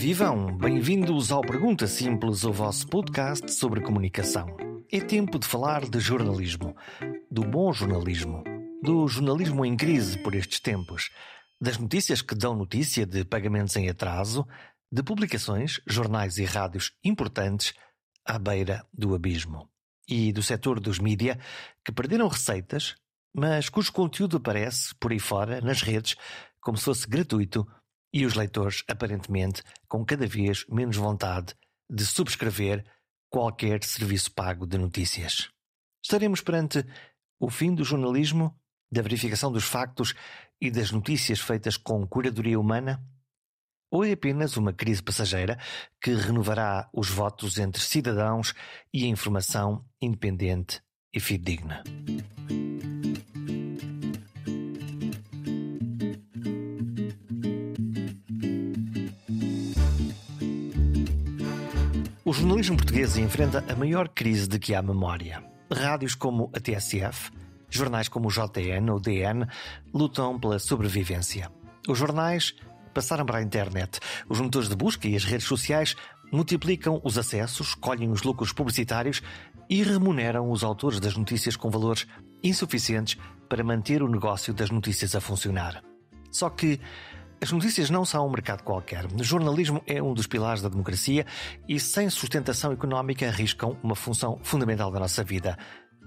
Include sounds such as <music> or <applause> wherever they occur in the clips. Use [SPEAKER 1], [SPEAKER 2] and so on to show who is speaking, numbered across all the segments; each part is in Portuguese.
[SPEAKER 1] vivam! Bem-vindos ao Pergunta Simples, o vosso podcast sobre comunicação. É tempo de falar de jornalismo, do bom jornalismo, do jornalismo em crise por estes tempos, das notícias que dão notícia de pagamentos em atraso, de publicações, jornais e rádios importantes à beira do abismo. E do setor dos mídia que perderam receitas, mas cujo conteúdo aparece por aí fora, nas redes, como se fosse gratuito e os leitores, aparentemente, com cada vez menos vontade de subscrever qualquer serviço pago de notícias. Estaremos perante o fim do jornalismo, da verificação dos factos e das notícias feitas com curadoria humana? Ou é apenas uma crise passageira que renovará os votos entre cidadãos e a informação independente e fidedigna? O jornalismo português enfrenta a maior crise de que há memória. Rádios como a TSF, jornais como o JN ou DN lutam pela sobrevivência. Os jornais passaram para a internet. Os motores de busca e as redes sociais multiplicam os acessos, colhem os lucros publicitários e remuneram os autores das notícias com valores insuficientes para manter o negócio das notícias a funcionar. Só que as notícias não são um mercado qualquer. O jornalismo é um dos pilares da democracia e, sem sustentação económica, arriscam uma função fundamental da nossa vida: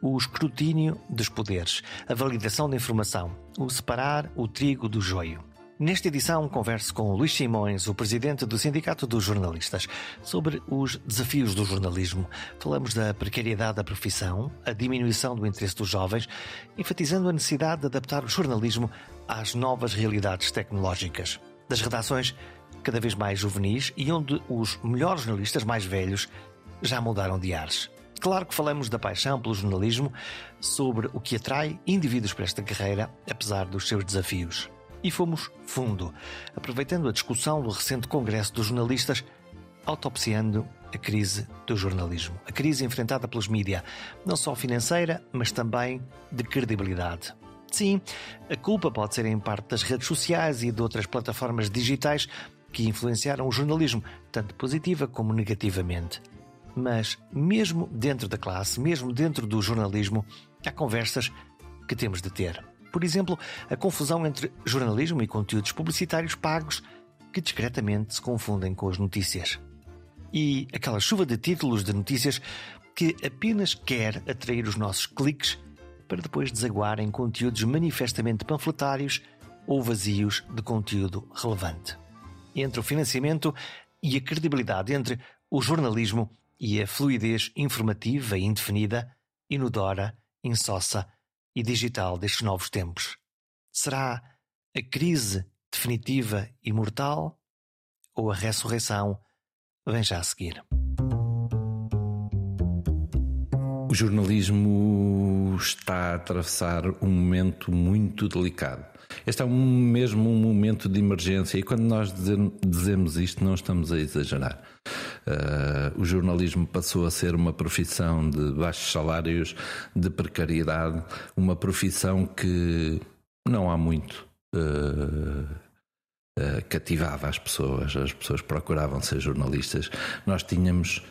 [SPEAKER 1] o escrutínio dos poderes, a validação da informação, o separar o trigo do joio. Nesta edição, converso com Luís Simões, o presidente do Sindicato dos Jornalistas, sobre os desafios do jornalismo. Falamos da precariedade da profissão, a diminuição do interesse dos jovens, enfatizando a necessidade de adaptar o jornalismo às novas realidades tecnológicas. Das redações cada vez mais juvenis e onde os melhores jornalistas mais velhos já mudaram de ares. Claro que falamos da paixão pelo jornalismo, sobre o que atrai indivíduos para esta carreira, apesar dos seus desafios e fomos fundo, aproveitando a discussão do recente Congresso dos Jornalistas, autopsiando a crise do jornalismo. A crise enfrentada pelos mídia, não só financeira, mas também de credibilidade. Sim, a culpa pode ser em parte das redes sociais e de outras plataformas digitais que influenciaram o jornalismo, tanto positiva como negativamente. Mas, mesmo dentro da classe, mesmo dentro do jornalismo, há conversas que temos de ter. Por exemplo, a confusão entre jornalismo e conteúdos publicitários pagos que discretamente se confundem com as notícias. E aquela chuva de títulos de notícias que apenas quer atrair os nossos cliques para depois desaguar em conteúdos manifestamente panfletários ou vazios de conteúdo relevante. Entre o financiamento e a credibilidade, entre o jornalismo e a fluidez informativa e indefinida, inodora, insossa e digital destes novos tempos? Será a crise definitiva e mortal ou a ressurreição vem já a seguir?
[SPEAKER 2] O jornalismo está a atravessar um momento muito delicado. Este é um, mesmo um momento de emergência e quando nós dizemos isto não estamos a exagerar. Uh, o jornalismo passou a ser uma profissão de baixos salários, de precariedade, uma profissão que não há muito uh, uh, cativava as pessoas, as pessoas procuravam ser jornalistas. Nós tínhamos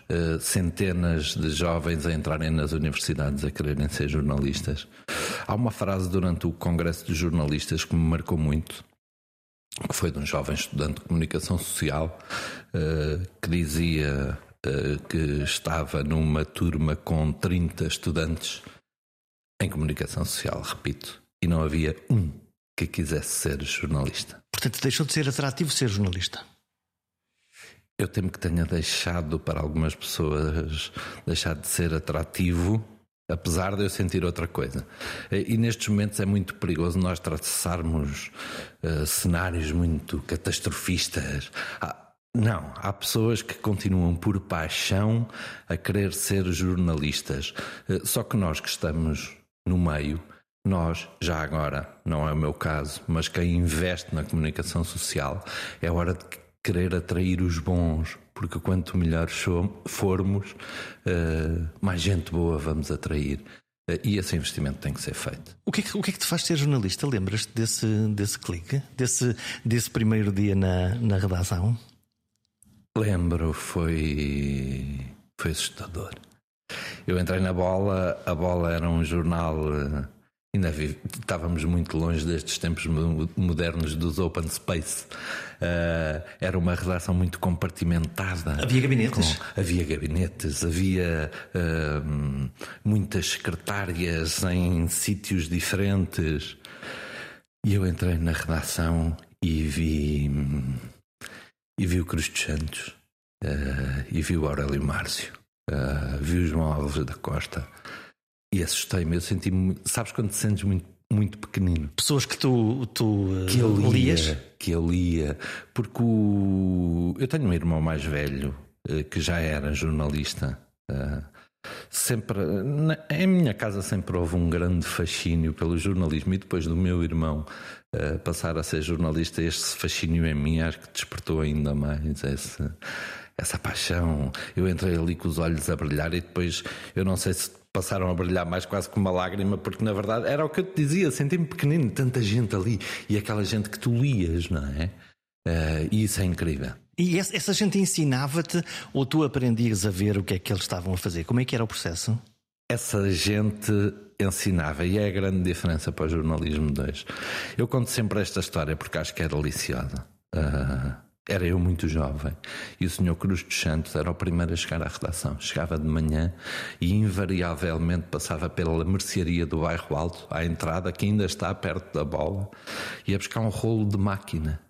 [SPEAKER 2] centenas de jovens a entrarem nas universidades a quererem ser jornalistas. Há uma frase durante o Congresso de Jornalistas que me marcou muito que foi de um jovem estudante de comunicação social uh, que dizia uh, que estava numa turma com 30 estudantes em comunicação social, repito, e não havia um que quisesse ser jornalista.
[SPEAKER 1] Portanto, deixou de ser atrativo ser jornalista.
[SPEAKER 2] Eu temo que tenha deixado para algumas pessoas deixar de ser atrativo apesar de eu sentir outra coisa. E nestes momentos é muito perigoso nós traçarmos uh, cenários muito catastrofistas. não, há pessoas que continuam por paixão a querer ser jornalistas. Uh, só que nós que estamos no meio, nós, já agora, não é o meu caso, mas quem investe na comunicação social, é hora de querer atrair os bons, porque quanto melhores formos, uh, mais gente boa vamos atrair. Uh, e esse investimento tem que ser feito.
[SPEAKER 1] O que é que, o que, é que te faz ser jornalista? Lembras-te desse, desse clique? Desse, desse primeiro dia na, na redação?
[SPEAKER 2] Lembro, foi, foi assustador. Eu entrei na bola, a bola era um jornal. Ainda vi, estávamos muito longe destes tempos mo- modernos dos open space. Eh, era uma redação muito compartimentada.
[SPEAKER 1] Havia gabinetes?
[SPEAKER 2] Com- havia gabinetes, havia eh, muitas secretárias em sítios diferentes. E eu entrei na redação e vi. E vi o Cruz dos Santos. eh, e vi o Aurélio Márcio. vi o João Alves da Costa. E assustei-me. Eu senti-me. Sabes quando te sentes muito, muito pequenino?
[SPEAKER 1] Pessoas que tu, tu eh,
[SPEAKER 2] que eu lia,
[SPEAKER 1] lias.
[SPEAKER 2] que eu lia, porque o... eu tenho um irmão mais velho eh, que já era jornalista. eh, Sempre, em minha casa sempre houve um grande fascínio pelo jornalismo e depois do meu irmão passar a ser jornalista, este fascínio em mim acho que despertou ainda mais esse, essa paixão. Eu entrei ali com os olhos a brilhar e depois eu não sei se passaram a brilhar mais quase com uma lágrima, porque na verdade era o que eu te dizia, senti-me pequenino, tanta gente ali e aquela gente que tu lias, não é? Eh, e isso é incrível.
[SPEAKER 1] E essa, gente ensinava-te ou tu aprendias a ver o que é que eles estavam a fazer? Como é que era o processo?
[SPEAKER 2] Essa gente ensinava, e é a grande diferença para o jornalismo de hoje. Eu conto sempre esta história porque acho que é deliciosa. Ah, era eu muito jovem e o senhor Cruz dos Santos era o primeiro a chegar à redação. Chegava de manhã e invariavelmente passava pela mercearia do bairro Alto, à entrada, que ainda está perto da bola, ia buscar um rolo de máquina.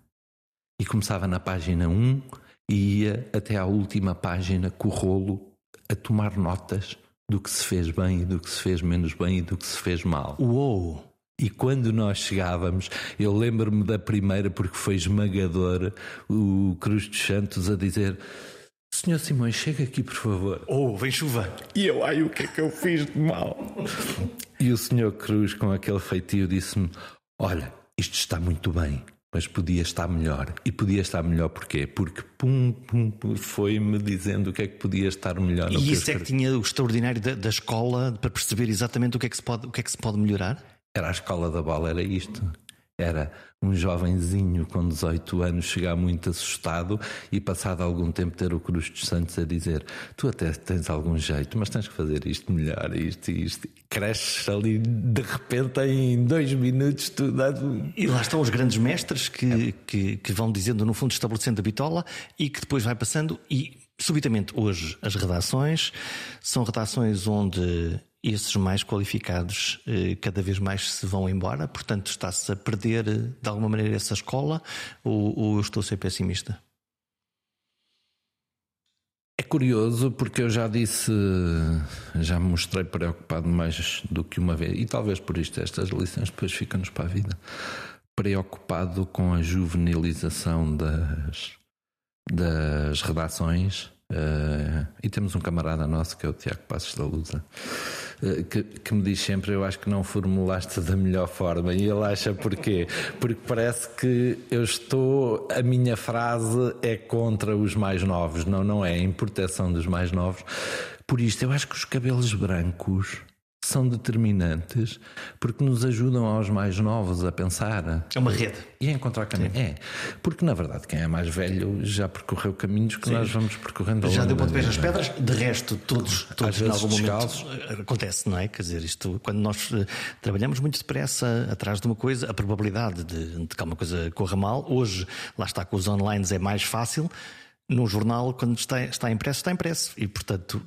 [SPEAKER 2] E começava na página 1 e ia até à última página com o rolo a tomar notas do que se fez bem e do que se fez menos bem e do que se fez mal.
[SPEAKER 1] Uou!
[SPEAKER 2] E quando nós chegávamos, eu lembro-me da primeira porque foi esmagador o Cruz dos Santos a dizer: Senhor Simões, chega aqui por favor.
[SPEAKER 1] Oh, vem chuva!
[SPEAKER 2] E eu, ai, o que é que eu fiz de mal? E o senhor Cruz, com aquele feitio, disse-me: Olha, isto está muito bem, mas podia estar melhor. E podia estar melhor porquê? Porque pum, pum, pum, foi-me dizendo o que é que podia estar melhor.
[SPEAKER 1] E isso é que tinha o extraordinário da, da escola para perceber exatamente o que, é que se pode, o que é que se pode melhorar?
[SPEAKER 2] Era a escola da bola, era isto. Era um jovenzinho com 18 anos chegar muito assustado e, passado algum tempo, ter o Cruz dos Santos a dizer: Tu até tens algum jeito, mas tens que fazer isto melhor, isto e isto. Cresces ali de repente em dois minutos, tu dás
[SPEAKER 1] E lá estão os grandes mestres que, que, que vão dizendo, no fundo, estabelecendo a bitola e que depois vai passando. E subitamente, hoje, as redações são redações onde esses mais qualificados eh, cada vez mais se vão embora, portanto, está-se a perder eh, de alguma maneira essa escola ou, ou eu estou a ser pessimista?
[SPEAKER 2] É curioso porque eu já disse, já me mostrei preocupado mais do que uma vez, e talvez por isto estas lições depois ficam-nos para a vida. Preocupado com a juvenilização das, das redações. eh, e temos um camarada nosso que é o Tiago Passos da Lusa que, que me diz sempre eu acho que não formulaste da melhor forma. E ele acha porquê? Porque parece que eu estou a minha frase é contra os mais novos. Não, não é. Em proteção dos mais novos. Por isto eu acho que os cabelos brancos são determinantes porque nos ajudam aos mais novos a pensar
[SPEAKER 1] É uma rede.
[SPEAKER 2] e a encontrar caminho. É, porque na verdade quem é mais velho já percorreu caminhos que nós vamos percorrendo ao
[SPEAKER 1] Já deu pontapés nas
[SPEAKER 2] vida.
[SPEAKER 1] pedras, de resto, todos, todos em algum momento
[SPEAKER 2] descalços.
[SPEAKER 1] eh, acontece, não é? Quer dizer, isto, quando nós eh, trabalhamos muito depressa atrás de uma coisa, a probabilidade de, de que uma coisa corra mal, hoje, lá está com os online, é mais fácil. No jornal, quando está, está impresso, está impresso. E, portanto,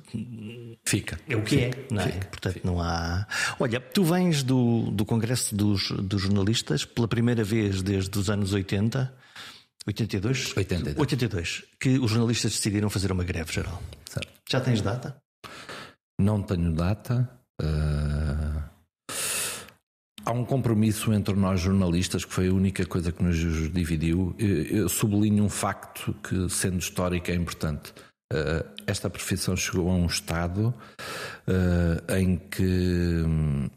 [SPEAKER 2] Fica.
[SPEAKER 1] é o que é, não é? Portanto, não há. Olha, tu vens do, do Congresso dos, dos Jornalistas pela primeira vez desde os anos 80, 82?
[SPEAKER 2] 82.
[SPEAKER 1] 82, que os jornalistas decidiram fazer uma greve geral.
[SPEAKER 2] Certo.
[SPEAKER 1] Já tens data?
[SPEAKER 2] Não tenho data. ah, Há um compromisso entre nós jornalistas que foi a única coisa que nos dividiu. Eu sublinho um facto que, sendo histórico, é importante. Ah, Esta profissão chegou a um estado ah, em que hum,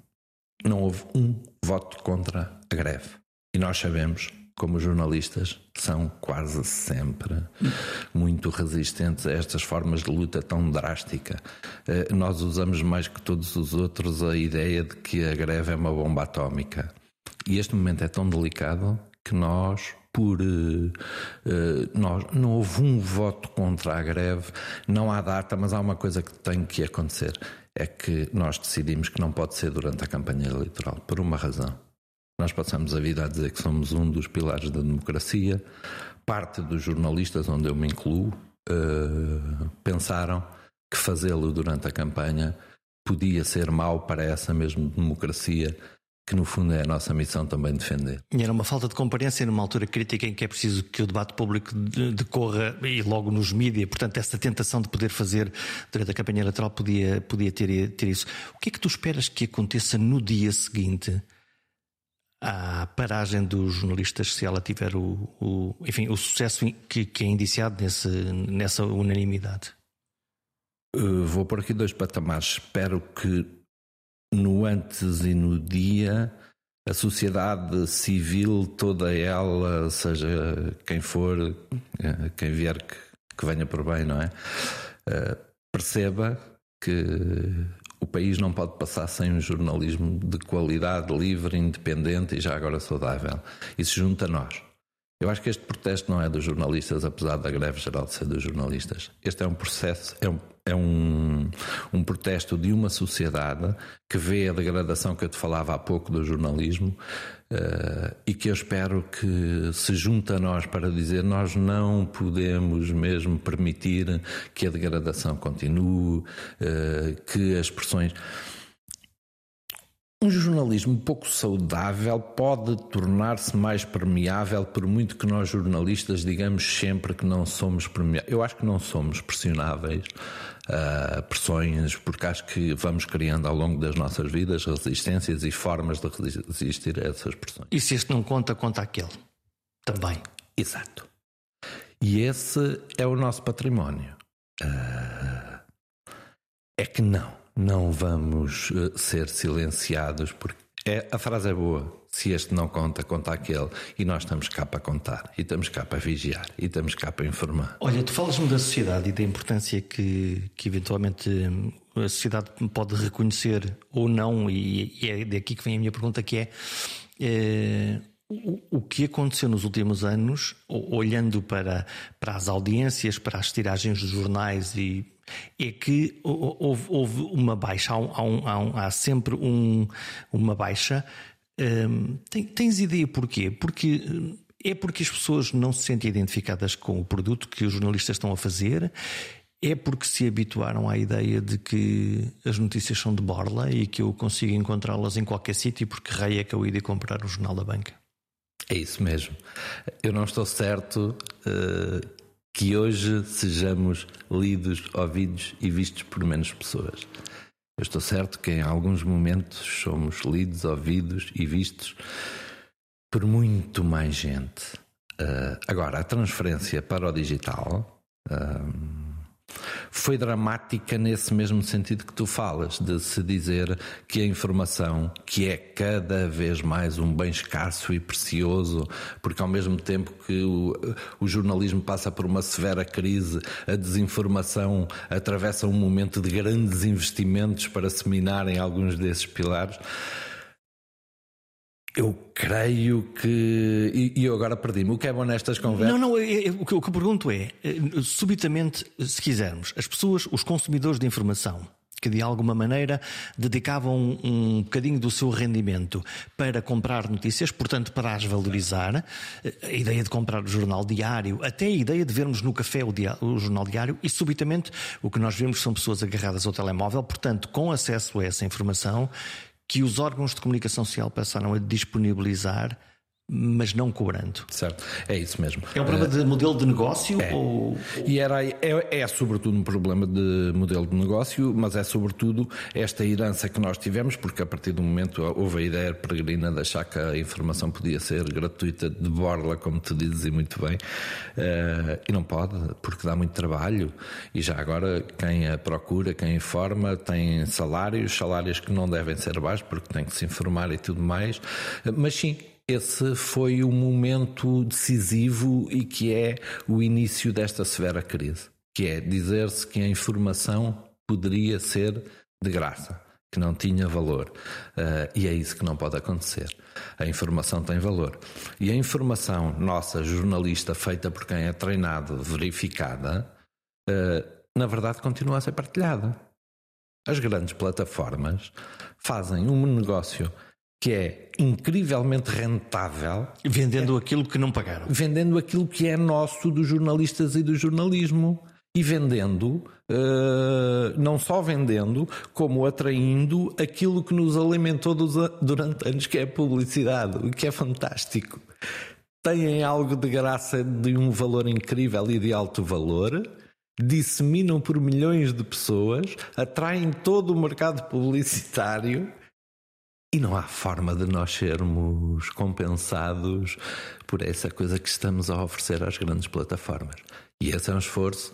[SPEAKER 2] não houve um voto contra a greve. E nós sabemos, como jornalistas, são quase sempre muito resistentes a estas formas de luta tão drástica. Eh, Nós usamos mais que todos os outros a ideia de que a greve é uma bomba atómica. E este momento é tão delicado que nós por. Uh, nós, não houve um voto contra a greve, não há data, mas há uma coisa que tem que acontecer: é que nós decidimos que não pode ser durante a campanha eleitoral, por uma razão. Nós passamos a vida a dizer que somos um dos pilares da democracia. Parte dos jornalistas, onde eu me incluo, uh, pensaram que fazê-lo durante a campanha podia ser mau para essa mesma democracia que no fundo é a nossa missão também defender.
[SPEAKER 1] E era uma falta de comparência numa altura crítica em que é preciso que o debate público decorra e logo nos mídias, portanto essa tentação de poder fazer durante a campanha eleitoral podia, podia ter, ter isso. O que é que tu esperas que aconteça no dia seguinte à paragem dos jornalistas se ela tiver o, o enfim, o sucesso que, que é indiciado nesse, nessa unanimidade?
[SPEAKER 2] Uh, vou por aqui dois patamares. Espero que no antes e no dia a sociedade civil, toda ela, seja quem for, eh, quem vier que, que venha por bem, não é? Uh, perceba que o país não pode passar sem um jornalismo de qualidade, livre, independente e já agora saudável. Se junta a nós. Eu acho que este protesto não é dos jornalistas, apesar da greve geral de ser dos jornalistas. Este é um processo, é um, é um, um protesto de uma sociedade que vê a degradação que eu te falava há pouco do jornalismo uh, e que eu espero que se junte a nós para dizer nós não podemos mesmo permitir que a degradação continue, uh, que as pressões. Um jornalismo pouco saudável pode tornar-se mais permeável, por muito que nós jornalistas digamos sempre que não somos permeáveis. Eu acho que não somos pressionáveis uh, pressões, porque acho que vamos criando ao longo das nossas vidas resistências e formas de resistir a essas pressões.
[SPEAKER 1] E se este não conta, conta aquele também.
[SPEAKER 2] Exato. E esse é o nosso património. Uh, é que não não vamos uh, ser silenciados porque é, a frase é boa. Se este não conta, conta aquele. E nós estamos cá para contar, e estamos cá para vigiar, e estamos cá para informar.
[SPEAKER 1] Olha, tu falas-me da sociedade e da importância que, que eventualmente hum, a sociedade pode reconhecer ou não, e, e é daqui que vem a minha pergunta, que é, é o, que aconteceu nos últimos anos, olhando para, para as audiências, para as tiragens dos jornais e é que houve, houve uma baixa, há, um, há, um, há sempre um, uma baixa. Um, tens ideia porquê? Porque hum, é porque as pessoas não se sentem identificadas com o produto que os jornalistas estão a fazer. É porque se habituaram à ideia de que as notícias são de borla e que eu consigo encontrá-las em qualquer sítio porque rei é que eu ia comprar o jornal da banca.
[SPEAKER 2] É isso mesmo. Eu não estou certo uh, que hoje sejamos lidos, ouvidos e vistos por menos pessoas. Eu estou certo que em alguns momentos somos lidos, ouvidos e vistos por muito mais gente. Uh, agora, a transferência para o digital. Uh, foi dramática nesse mesmo sentido que tu falas, de se dizer que a informação, que é cada vez mais um bem escasso e precioso, porque ao mesmo tempo que o, o jornalismo passa por uma severa crise, a desinformação atravessa um momento de grandes investimentos para se minarem alguns desses pilares. Eu creio que. E, eu agora perdi-me. O que é bom nestas conversas?
[SPEAKER 1] Não, não. É, é, o, que, eu pergunto é: eh, subitamente, se quisermos, as pessoas, os consumidores de informação, que de alguma maneira dedicavam um, bocadinho do seu rendimento para comprar notícias, portanto, para as valorizar, eh, a ideia de comprar o jornal diário, até a ideia de vermos no café o, o jornal diário, e subitamente o que nós vemos são pessoas agarradas ao telemóvel, portanto, com acesso a essa informação que os órgãos de comunicação social passaram a disponibilizar mas não cobrando.
[SPEAKER 2] Certo, é isso mesmo.
[SPEAKER 1] É um problema de modelo de negócio?
[SPEAKER 2] É.
[SPEAKER 1] Ou...
[SPEAKER 2] E era, é, é sobretudo um problema de modelo de negócio, mas é sobretudo esta herança que nós tivemos, porque a partir do momento houve a ideia peregrina de achar que a informação podia ser gratuita de borla, como tu dizes e muito bem, uh, e não pode, porque dá muito trabalho, e já agora quem a procura, quem informa, tem salários, salários que não devem ser baixos, porque tem que se informar e tudo mais, mas sim, esse foi o momento decisivo e que é o início desta severa crise, que é dizer-se que a informação poderia ser de graça. que não tinha valor. Uh, e é isso que não pode acontecer. A informação tem valor. E a informação nossa, jornalista, feita por quem é treinado, verificada, uh, na verdade continua a ser partilhada. As grandes plataformas fazem um negócio que é incrivelmente rentável.
[SPEAKER 1] Vendendo é, aquilo que não pagaram.
[SPEAKER 2] Vendendo aquilo que é nosso dos jornalistas e do jornalismo e vendendo, uh, não só vendendo, como atraindo aquilo que nos alimentou durante anos, que é a publicidade, o que é fantástico. Têm algo de graça de um valor incrível e de alto valor, disseminam por milhões de pessoas, atraem todo o mercado publicitário e não há forma de nós sermos compensados por essa coisa que estamos a oferecer às grandes plataformas. E esse é um esforço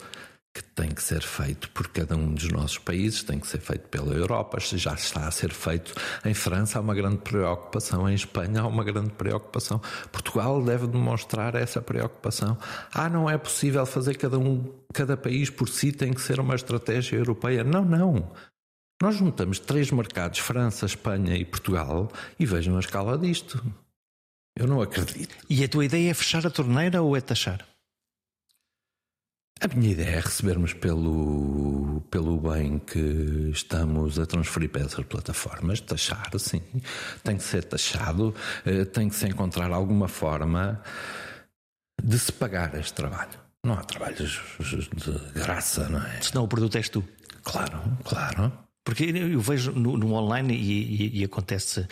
[SPEAKER 2] que tem que ser feito por cada um dos nossos países, tem que ser feito pela Europa, já está a ser feito em França, há uma grande preocupação, em Espanha há uma grande preocupação. Portugal deve demonstrar essa preocupação. Ah, não é possível fazer cada um, cada país por si tem que ser uma estratégia europeia. Não, não. Nós juntamos três mercados, França, Espanha e Portugal, e vejam a escala disto. Eu não acredito.
[SPEAKER 1] E a tua ideia é fechar a torneira ou é taxar?
[SPEAKER 2] A minha ideia é recebermos pelo, pelo bem que estamos a transferir para essas plataformas, taxar, sim, tem que ser taxado, eh, tem que se encontrar alguma forma de se pagar este trabalho. Não há trabalhos de graça, não é?
[SPEAKER 1] Senão o produto és tu.
[SPEAKER 2] Claro, claro.
[SPEAKER 1] Porque eu vejo no, no online e, e, e, acontece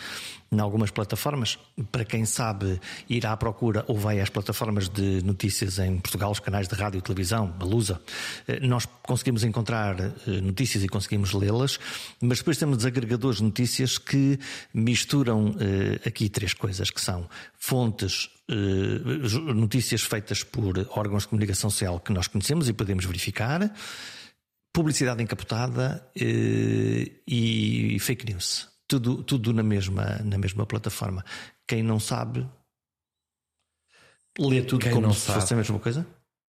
[SPEAKER 1] em algumas plataformas, para quem sabe ir à procura ou vai às plataformas de notícias em Portugal, os canais de rádio e televisão, a Lusa, eh, nós conseguimos encontrar eh, notícias e conseguimos lê-las, mas depois temos desagregadores de notícias que misturam eh, aqui três coisas, que são fontes notícias feitas por órgãos de comunicação social que nós conhecemos e podemos verificar, publicidade encapotada eh, e fake news. Tudo, tudo na, mesma, na mesma plataforma. Quem não sabe, lê tudo Quem como se sabe, fosse a mesma coisa?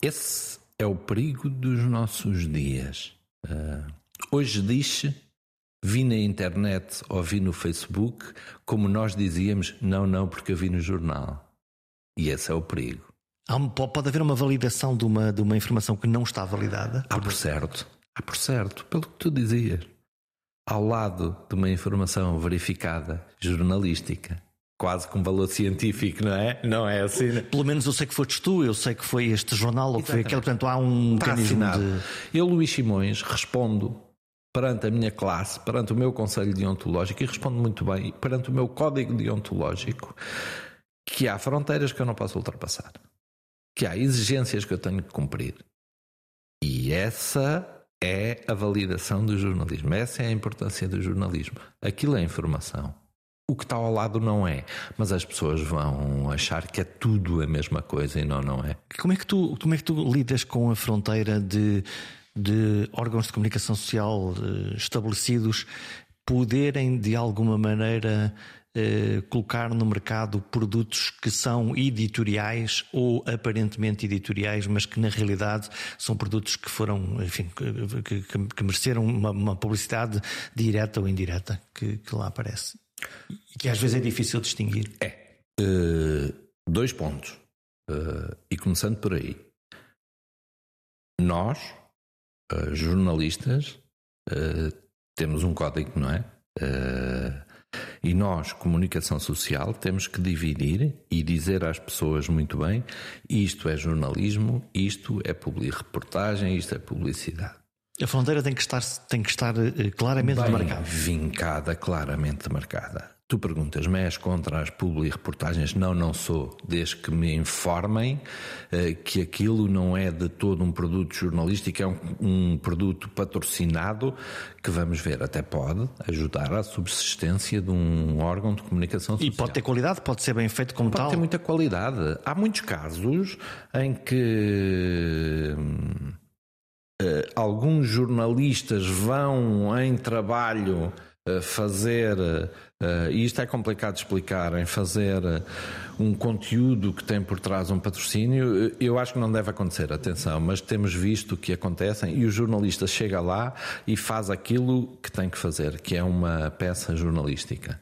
[SPEAKER 2] Esse é o perigo dos nossos dias. Uh, hoje diz vi na internet ou vi no Facebook, como nós dizíamos, não, não, porque eu vi no jornal. E esse é o perigo.
[SPEAKER 1] pode haver uma validação de uma, de uma informação que não está validada?
[SPEAKER 2] Ah, por certo. Ah, por certo, pelo que tu dizias, ao lado de uma informação verificada, jornalística, quase com valor científico, não é? Não é assim? Né?
[SPEAKER 1] Pelo menos eu sei que foste tu, eu sei que foi este jornal ou que foi aquele, portanto há um Está mecanismo assinado. de...
[SPEAKER 2] Eu, Luís Simões, respondo perante a minha classe, perante o meu conselho deontológico e respondo muito bem perante o meu código deontológico que há fronteiras que eu não posso ultrapassar, que há exigências que eu tenho que cumprir. E essa é a validação do jornalismo. Essa é a importância do jornalismo. Aquilo é informação. O que está ao lado não é, mas as pessoas vão achar que é tudo a mesma coisa e não, não é.
[SPEAKER 1] Como é que tu, como é que tu lidas com a fronteira de, de órgãos de comunicação social eh, estabelecidos poderem de alguma maneira eh, colocar no mercado produtos que são editoriais ou aparentemente editoriais, mas que na realidade são produtos que foram, enfim, que, que, que mereceram uma, uma, publicidade direta ou indireta que, que, lá aparece. E que às vezes é difícil distinguir.
[SPEAKER 2] É. Uh, dois pontos. Uh, e começando por aí. Nós, jornalistas, temos um código, não é? E nós, comunicação social, temos que dividir e dizer às pessoas muito bem: isto é jornalismo, isto é reportagem, isto é publicidade.
[SPEAKER 1] A fronteira tem que estar, tem que estar eh, claramente
[SPEAKER 2] bem
[SPEAKER 1] marcada.
[SPEAKER 2] Vincada, claramente marcada. Tu perguntas-me, és contra as publi-reportagens? Não, não sou, desde que me informem uh, que aquilo não é de todo um produto jornalístico, é um, um, produto patrocinado que vamos ver, até pode ajudar à subsistência de um órgão de comunicação social.
[SPEAKER 1] E pode ter qualidade, pode ser bem feito como
[SPEAKER 2] pode
[SPEAKER 1] tal?
[SPEAKER 2] Pode ter muita qualidade. Há muitos casos em que. Uh, alguns jornalistas vão em trabalho fazer, e isto é complicado de explicar, em fazer um conteúdo que tem por trás um patrocínio, eu acho que não deve acontecer, atenção, mas temos visto que acontecem e o jornalista chega lá e faz aquilo que tem que fazer, que é uma peça jornalística.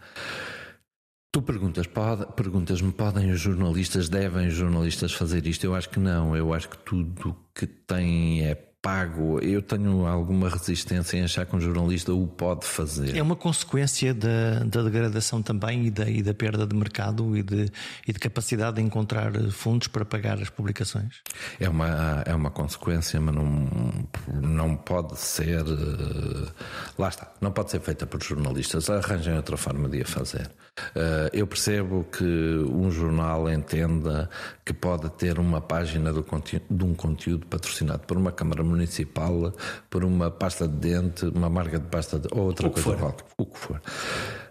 [SPEAKER 2] Tu perguntas, pode, perguntas-me, podem os jornalistas, devem os jornalistas fazer isto? Eu acho que não. Eu acho que tudo que tem é pago. Eu tenho alguma resistência em achar que um jornalista o pode fazer.
[SPEAKER 1] É uma consequência da, da degradação também e da, e da perda de mercado e de, e de capacidade de encontrar fundos para pagar as publicações?
[SPEAKER 2] É uma, é uma consequência, mas não, não pode ser. Eh, lá está, não pode ser feita por jornalistas. Arranjem outra forma de a fazer. Eh, eu percebo que um jornal entenda que pode ter uma página de um conteúdo patrocinado por uma Câmara Municipal, por uma pasta de dente, uma marca de pasta de, ou outra
[SPEAKER 1] o
[SPEAKER 2] coisa
[SPEAKER 1] qualquer, o que for.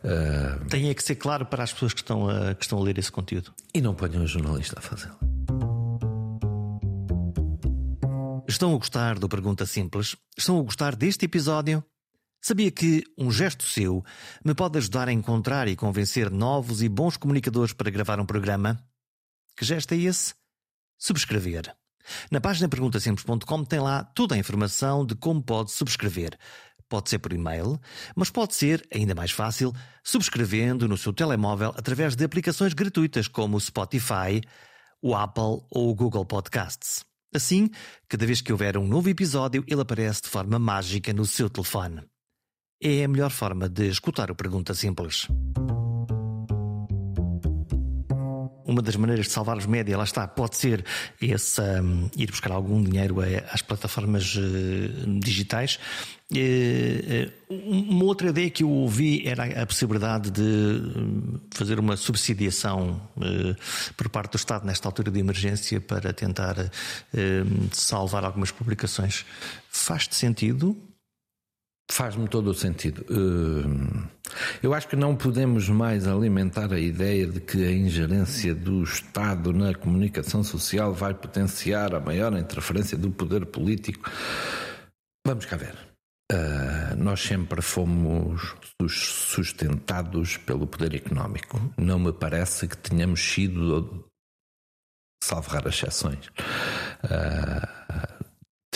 [SPEAKER 1] Uh, Tem é que ser claro para as pessoas que estão, a, que estão a ler esse conteúdo.
[SPEAKER 2] E não ponham um jornalista a fazê-lo.
[SPEAKER 1] Estão a gostar do Pergunta Simples? Estão a gostar deste episódio? Sabia que um gesto seu me pode ajudar a encontrar e convencer novos e bons comunicadores para gravar um programa? Que gesto é esse? Subscrever. Na página perguntasimples.com tem lá toda a informação de como pode subscrever. Pode ser por e-mail, mas pode ser, ainda mais fácil, subscrevendo no seu telemóvel através de aplicações gratuitas como o Spotify, o Apple ou o Google Podcasts. Assim, cada vez que houver um novo episódio, ele aparece de forma mágica no seu telefone. É a melhor forma de escutar o Pergunta Simples uma das maneiras de salvar os média, lá está, pode ser esse, um, ir buscar algum dinheiro às plataformas uh, digitais. Uh, uma outra ideia que eu ouvi era a possibilidade de hum, fazer uma subsidiação uh, por parte do Estado nesta altura de emergência para tentar hum, salvar algumas publicações. Faz-te sentido?
[SPEAKER 2] Faz-me todo o sentido. Eh, eu acho que não podemos mais alimentar a ideia de que a ingerência do Estado na comunicação social vai potenciar a maior interferência do poder político. Vamos cá ver. Uh, nós sempre fomos sustentados pelo poder económico. Não me parece que tenhamos sido, salvo raras exceções, uh,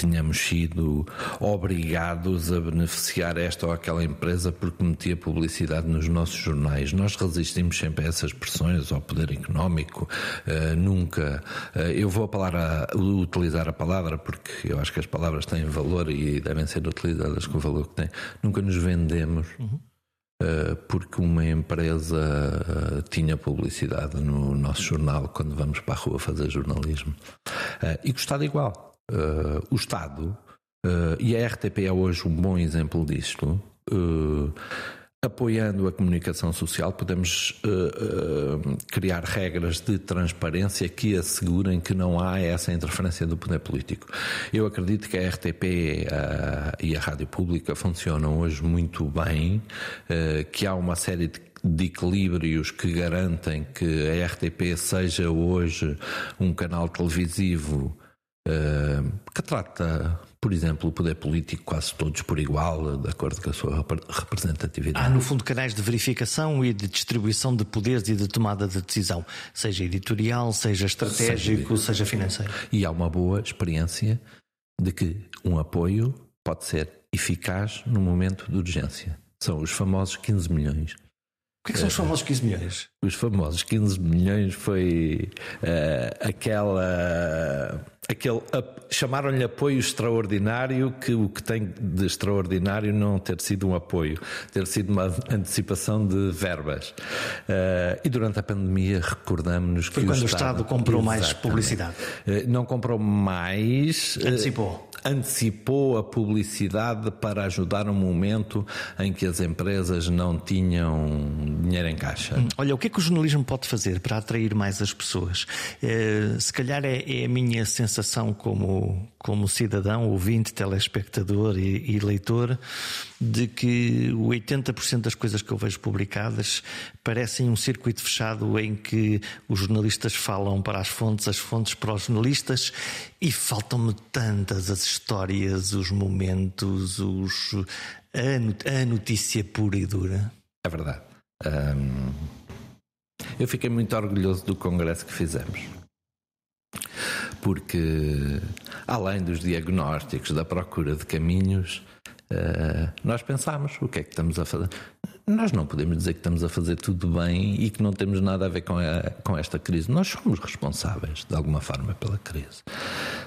[SPEAKER 2] tenhamos sido obrigados a beneficiar esta ou aquela empresa porque metia publicidade nos nossos jornais. Nós resistimos sempre a essas pressões, ao poder económico, uh, nunca. Uh, eu vou a, utilizar a palavra porque eu acho que as palavras têm valor e devem ser utilizadas com o valor que têm. Nunca nos vendemos. Uhum. Uh, porque uma empresa tinha publicidade no nosso jornal quando vamos para a rua fazer jornalismo. e gostado igual uh, o Estado, uh, e a RTP é hoje um bom exemplo disto, uh, apoiando a comunicação social, podemos criar regras de transparência que assegurem que não há essa interferência do poder político. Eu acredito que a RTP e a Rádio Pública funcionam hoje muito bem, que há uma série de de equilíbrios que garantem que a RTP seja hoje um canal televisivo que trata, por exemplo, o poder político quase todos por igual, de acordo com a sua representatividade.
[SPEAKER 1] Há, no fundo, canais de verificação e de distribuição de poderes e de tomada de decisão, seja editorial, seja estratégico, seja, seja financeiro.
[SPEAKER 2] E há uma boa experiência de que um apoio pode ser eficaz no momento de urgência. São os famosos 15 milhões
[SPEAKER 1] o que, é que são os famosos 15 milhões?
[SPEAKER 2] Os famosos 15 milhões foi uh, aquela. Aquele chamaram-lhe apoio extraordinário, que o que tem de extraordinário não ter sido um apoio, ter sido uma antecipação de verbas. Uh, e durante a pandemia recordamos-nos que.
[SPEAKER 1] Foi quando
[SPEAKER 2] o
[SPEAKER 1] Estado, Estado comprou mais publicidade.
[SPEAKER 2] Uh, não comprou mais.
[SPEAKER 1] Antecipou
[SPEAKER 2] antecipou a publicidade para ajudar um momento em que as empresas não tinham dinheiro em caixa. Hum,
[SPEAKER 1] olha, o que é que o jornalismo pode fazer para atrair mais as pessoas? É, se calhar é, é, a minha sensação como, como cidadão, ouvinte, telespectador e, e leitor, de que 80% das coisas que eu vejo publicadas parecem um circuito fechado em que os jornalistas falam para as fontes, as fontes para os jornalistas e faltam-me tantas as histórias, os momentos, os, a, notícia pura e dura.
[SPEAKER 2] É verdade. Eu fiquei muito orgulhoso do congresso que fizemos porque além dos diagnósticos da procura de caminhos, uh, nós pensamos o que é que estamos a fazer. Nós não podemos dizer que estamos a fazer tudo bem e que não temos nada a ver com, a, com esta crise. Nós somos responsáveis, de alguma forma, pela crise.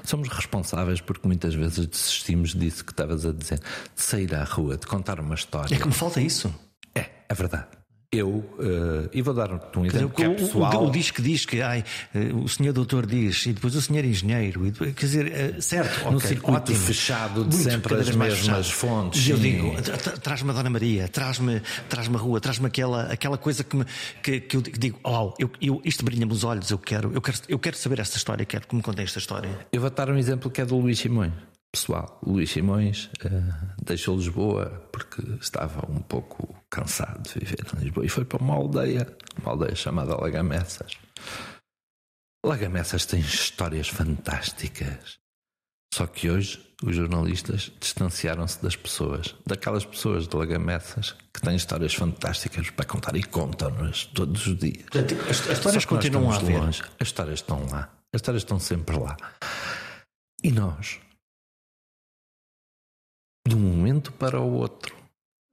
[SPEAKER 2] Somos responsáveis porque muitas vezes desistimos disso que estavas a dizer, de sair à rua, de contar uma história.
[SPEAKER 1] É que me falta isso.
[SPEAKER 2] É, é verdade. Eu, uh, e vou dar-te um exemplo que é pessoal.
[SPEAKER 1] O, o, o disco diz que ai, uh, o senhor doutor diz, e depois o senhor engenheiro, e depois, quer dizer, uh, certo,
[SPEAKER 2] no okay, circuito ótimo, fechado de sempre as mesmas fontes.
[SPEAKER 1] E eu digo, traz-me a Dona Maria, traz-me traz a rua, traz-me aquela, aquela coisa que, me, que, que eu digo, oh, eu, eu, isto brilha-me os olhos, eu quero, eu, quero, eu quero saber esta história, quero que me contem esta história.
[SPEAKER 2] Eu vou dar um exemplo que é do Luís Simões pessoal. Luís Simões uh, deixou Lisboa porque estava um pouco cansado de viver em Lisboa e foi para uma aldeia, uma aldeia chamada Lagamessas. Lagamessas tem histórias fantásticas. Só que hoje os jornalistas distanciaram-se das pessoas, daquelas pessoas de Lagamessas que têm histórias fantásticas para contar e contam-nas todos os dias.
[SPEAKER 1] As, as histórias continuam a haver. Longe,
[SPEAKER 2] as histórias estão lá. As histórias estão sempre lá. E nós, de um momento para o outro,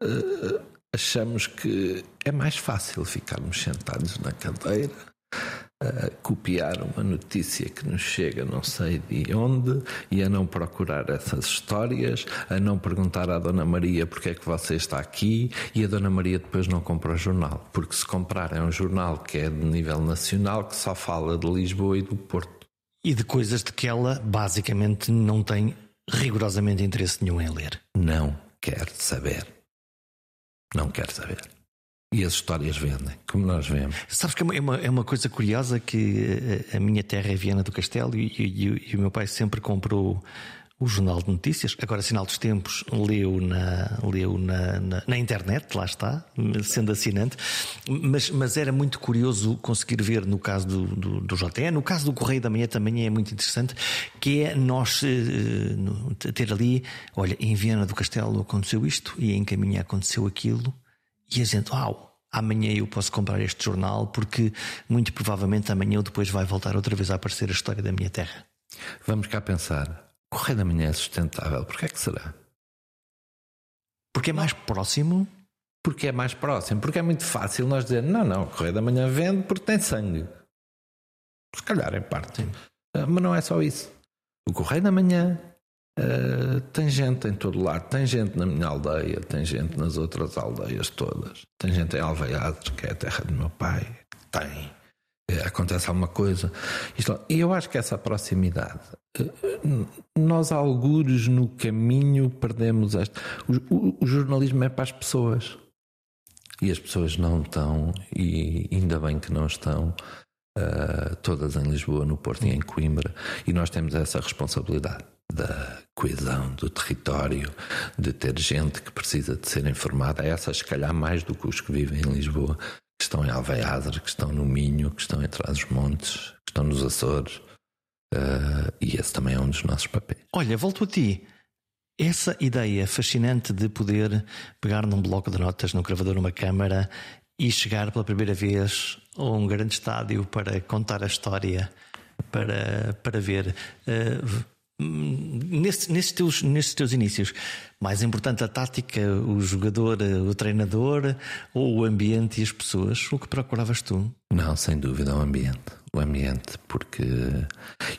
[SPEAKER 2] uh, achamos que é mais fácil ficarmos sentados na cadeira, a copiar uma notícia que nos chega não sei de onde e a não procurar essas histórias, a não perguntar à Dona Maria porque é que você está aqui e a Dona Maria depois não compra o jornal, porque se comprar é um jornal que é de nível nacional que só fala de Lisboa e do Porto.
[SPEAKER 1] E de coisas de que ela basicamente não tem rigorosamente interesse nenhum em ler.
[SPEAKER 2] Não quer saber. Não quer saber. E as histórias vendem, como nós vemos.
[SPEAKER 1] Sabes que é uma, é uma coisa curiosa que a minha terra é Viana do Castelo e, e, e o meu pai sempre comprou o Jornal de Notícias, agora Sinal dos Tempos, leu na, leu na, na, na, internet, lá está, sendo assinante, mas, mas era muito curioso conseguir ver no caso do, do, do JN, no caso do Correio da Manhã também é muito interessante, que é nós uh, ter ali, olha, em Viana do Castelo aconteceu isto e em Caminha aconteceu aquilo, e a gente, uau, amanhã eu posso comprar este jornal porque muito provavelmente amanhã ou depois vai voltar outra vez a aparecer a história da minha terra.
[SPEAKER 2] Vamos cá pensar. Correio da Manhã é sustentável. Porquê é que será?
[SPEAKER 1] Porque é mais próximo?
[SPEAKER 2] Porque é mais próximo. Porque é muito fácil nós dizer não, não, o Correio da Manhã vende porque tem sangue. Se calhar, em parte. Uh, mas não é só isso. O Correio da Manhã uh, tem gente em todo lado. Tem gente na minha aldeia, tem gente nas outras aldeias todas. Tem gente em Alveiades, que é a terra do meu pai. Tem. Uh, acontece alguma coisa. E eu acho que essa proximidade nós, algures no caminho, perdemos esta. O, o, o, jornalismo é para as pessoas. E as pessoas não estão, e ainda bem que não estão, uh, todas em Lisboa, no Porto e em Coimbra. E nós temos essa responsabilidade da coesão do território, de ter gente que precisa de ser informada. Essas, se calhar, mais do que os que vivem em Lisboa, que estão em Alveiadre, que estão no Minho, que estão em Trás-os-Montes, que estão nos Açores Uh, e esse também é um dos nossos papéis.
[SPEAKER 1] Olha, volto a ti. Essa ideia fascinante de poder pegar num bloco de notas, num gravador, numa câmara e chegar pela primeira vez a um grande estádio para contar a história, para, para ver. Uh, nesses, teus, nesses teus inícios, mais importante a tática, o jogador, o treinador ou o ambiente e as pessoas? O que procuravas tu?
[SPEAKER 2] Não, sem dúvida, o ambiente o ambiente, porque.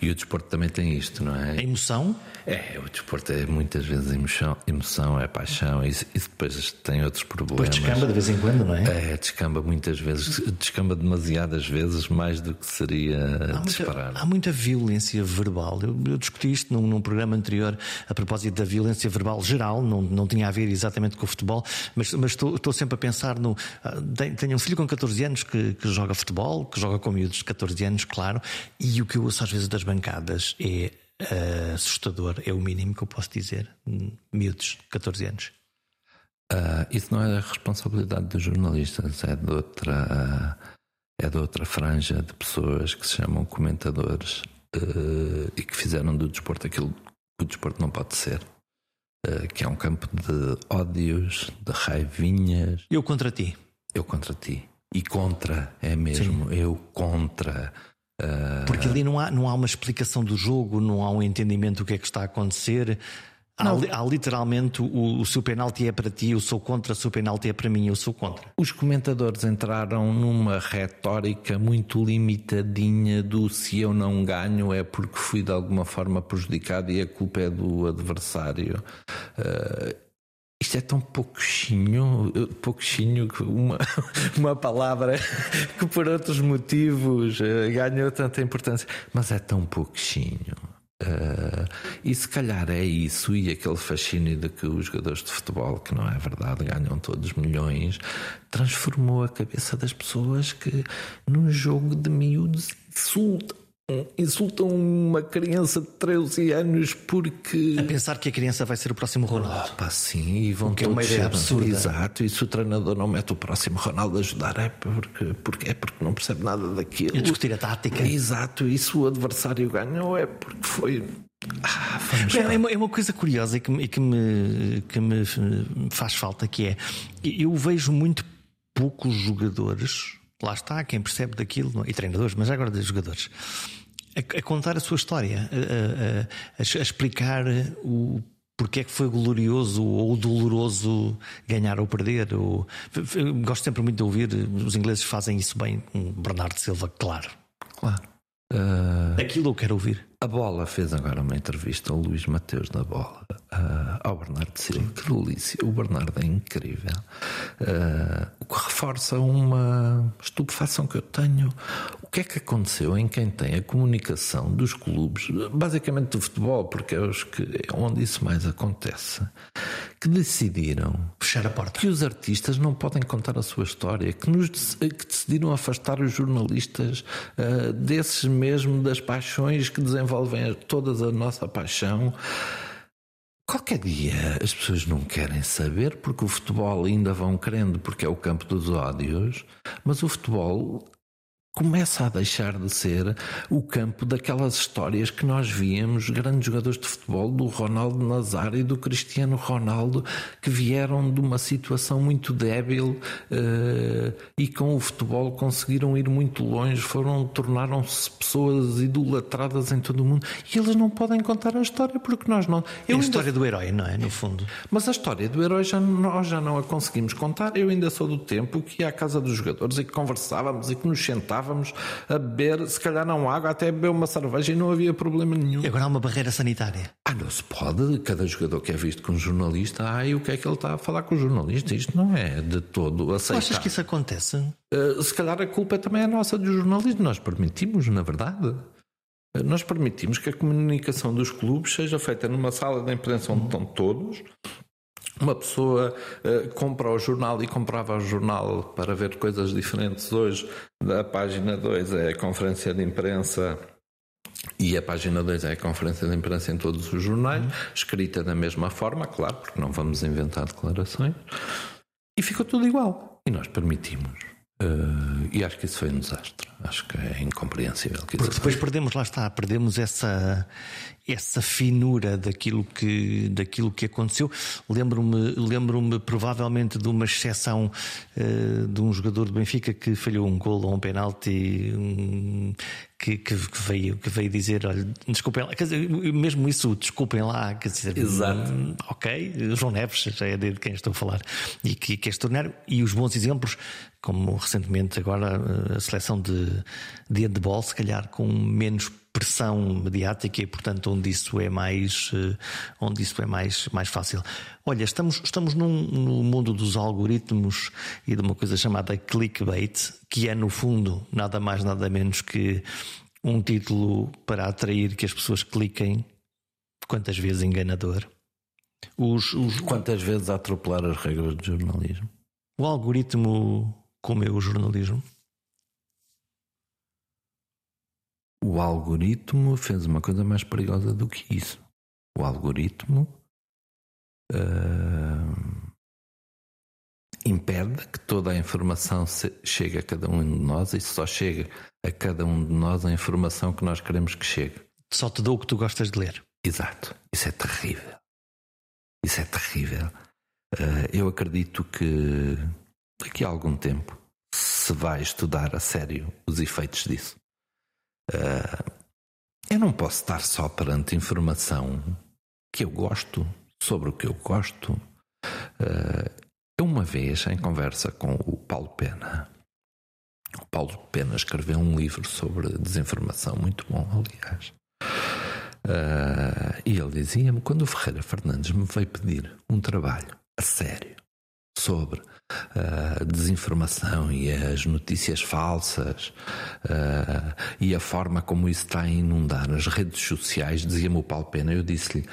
[SPEAKER 2] E o desporto também tem isto, não é?
[SPEAKER 1] A emoção?
[SPEAKER 2] É, o desporto é muitas vezes emoção, emoção é paixão, e, e depois tem outros problemas.
[SPEAKER 1] Depois descamba de vez em quando, não é?
[SPEAKER 2] É, descamba muitas vezes, descamba demasiadas vezes, mais do que seria
[SPEAKER 1] há
[SPEAKER 2] disparar.
[SPEAKER 1] Muita, há muita violência verbal. Eu, eu discuti isto num, num, programa anterior a propósito da violência verbal geral, não, não tinha a ver exatamente com o futebol, mas, mas estou, estou sempre a pensar no. Ah, tenho um filho com 14 anos que, que joga futebol, que joga com miúdos de 14 anos, claro, e o que eu ouço às vezes das bancadas é uh, assustador, é o mínimo que eu posso dizer. Miúdos, 14 anos.
[SPEAKER 2] Uh, isso não é a responsabilidade dos jornalistas, é de outra, é de outra franja de pessoas que se chamam comentadores uh, e que fizeram do desporto aquilo que o desporto não pode ser. Uh, que é um campo de ódios, de raivinhas.
[SPEAKER 1] Eu contra ti.
[SPEAKER 2] Eu contra ti. E contra, é mesmo, Sim. eu contra.
[SPEAKER 1] Porque ali não há, não há uma explicação do jogo, não há um entendimento do que é que está a acontecer. Há, há, literalmente o, o seu penalti é para ti, eu sou contra, o seu penalti é para mim, eu sou contra.
[SPEAKER 2] Os comentadores entraram numa retórica muito limitadinha do se eu não ganho é porque fui de alguma forma prejudicado e a culpa é do adversário. Uh, isto é tão pouquinho, pouquinho, uma, <laughs> uma palavra <laughs> que por outros motivos uh, ganhou tanta importância, mas é tão pouquinho. Uh, e se calhar é isso e aquele fascínio de que os jogadores de futebol, que não é verdade, ganham todos milhões, transformou a cabeça das pessoas que num jogo de miúdos insultam insultam uma criança de 13 anos porque.
[SPEAKER 1] A pensar que a criança vai ser o próximo Ronaldo.
[SPEAKER 2] Oh, pá, sim, e vão que é uma ideia absurda. Exato, e se o treinador não mete o próximo Ronaldo a ajudar, é porque, porque, é porque não percebe nada daquilo.
[SPEAKER 1] E discutir a tática.
[SPEAKER 2] Exato, e se o adversário ganhou, é porque foi.
[SPEAKER 1] Ah, é, é, uma, é, uma, coisa curiosa e que, que, me, que me faz falta que é eu vejo muito poucos jogadores lá está quem percebe daquilo, e treinadores, mas agora de jogadores, a, a, contar a sua história, a, a, a explicar o porque é que foi glorioso ou doloroso ganhar ou perder. Ou... Gosto sempre muito de ouvir, os ingleses fazem isso bem, um Bernardo Silva, claro.
[SPEAKER 2] Claro.
[SPEAKER 1] Uh... Aquilo eu quero ouvir.
[SPEAKER 2] A Bola fez agora uma entrevista ao Luís Mateus da Bola, uh, ao Bernardo Silva. Que delícia! O Bernardo é incrível. Uh, o que reforça uma estupefação que eu tenho. O que é que aconteceu em quem tem a comunicação dos clubes, basicamente do futebol, porque é, os que, é onde isso mais acontece, que decidiram
[SPEAKER 1] fechar a porta.
[SPEAKER 2] Que os artistas não podem contar a sua história, que, nos, que decidiram afastar os jornalistas uh, desses mesmo das paixões que desenvolvem envolvem toda a nossa paixão. Qualquer dia as pessoas não querem saber porque o futebol ainda vão querendo porque é o campo dos ódios, mas o futebol começa a deixar de ser o campo daquelas histórias que nós víamos, grandes jogadores de futebol, do Ronaldo Nazário e do Cristiano Ronaldo, que vieram de uma situação muito débil uh, e com o futebol conseguiram ir muito longe, foram tornaram-se pessoas idolatradas em todo o mundo e eles não podem contar a história porque nós não.
[SPEAKER 1] Eu é a história do herói, não é? No fundo.
[SPEAKER 2] Mas a história do herói já, nós já não a conseguimos contar. Eu ainda sou do tempo que ia à casa dos jogadores e que conversávamos e que nos sentávamos estávamos a beber, se calhar não água, até beber uma cerveja e não havia problema nenhum.
[SPEAKER 1] E agora há uma barreira sanitária.
[SPEAKER 2] Ah, não se pode. Cada jogador que é visto com um jornalista, e o que é que ele está a falar com o jornalista? Isto não é de todo aceitável.
[SPEAKER 1] Achas que isso acontece?
[SPEAKER 2] Uh, se calhar a culpa também é nossa dos jornalistas. Nós permitimos, na verdade. Eh, nós permitimos que a comunicação dos clubes seja feita numa sala de imprensa onde estão todos, uma pessoa uh, compra o jornal e comprava o jornal para ver coisas diferentes. Hoje, a página 2 é a conferência de imprensa e a página 2 é a conferência de imprensa em todos os jornais, escrita da mesma forma, claro, porque não vamos inventar declarações. E ficou tudo igual. E nós permitimos. Uh, e acho que isso foi um desastre. Acho que é incompreensível. Que
[SPEAKER 1] Porque depois perdemos, lá está, perdemos essa, essa finura daquilo que, daquilo que aconteceu. Lembro-me lembro provavelmente de uma exceção uh, de um jogador do Benfica que falhou um gol ou um penalti um, que, que, veio, que veio dizer: olha, desculpem lá, quer dizer, mesmo isso, desculpem lá, quer dizer,
[SPEAKER 2] Exato.
[SPEAKER 1] Hum, ok, João Neves já é de quem estou a falar e que, que é extraordinário. E os bons exemplos, como recentemente agora a seleção de, de handball, se calhar com menos pressão mediática e, portanto, onde isso é mais, eh, onde isso é mais, mais fácil. Olha, estamos, estamos num, no mundo dos algoritmos e de uma coisa chamada clickbait, que é, no fundo, nada mais, nada menos que um título para atrair que as pessoas cliquem, quantas vezes enganador.
[SPEAKER 2] Os, os... Quantas vezes atropelar as regras do jornalismo?
[SPEAKER 1] O algoritmo comeu o jornalismo?
[SPEAKER 2] o algoritmo fez uma coisa mais perigosa do que isso. O algoritmo uh, impede que toda a informação chegue a cada um de nós e só chega a cada um de nós a informação que nós queremos que chegue.
[SPEAKER 1] Só te dou o que tu gostas de ler.
[SPEAKER 2] Exato. Isso é terrível. Isso é terrível. Uh, eu acredito que daqui a algum tempo se vai estudar a sério os efeitos disso. Uh, eu não posso estar só perante informação que eu gosto, sobre o que eu gosto. Uh, uma vez, em conversa com o Paulo Pena, o Paulo Pena escreveu um livro sobre desinformação, muito bom, aliás. Uh, e ele dizia-me: quando o Ferreira Fernandes me veio pedir um trabalho a sério sobre a desinformação e as notícias falsas uh, e a forma como isso está a inundar as redes sociais, dizia-me o Paulo Pena. Eu disse-lhe: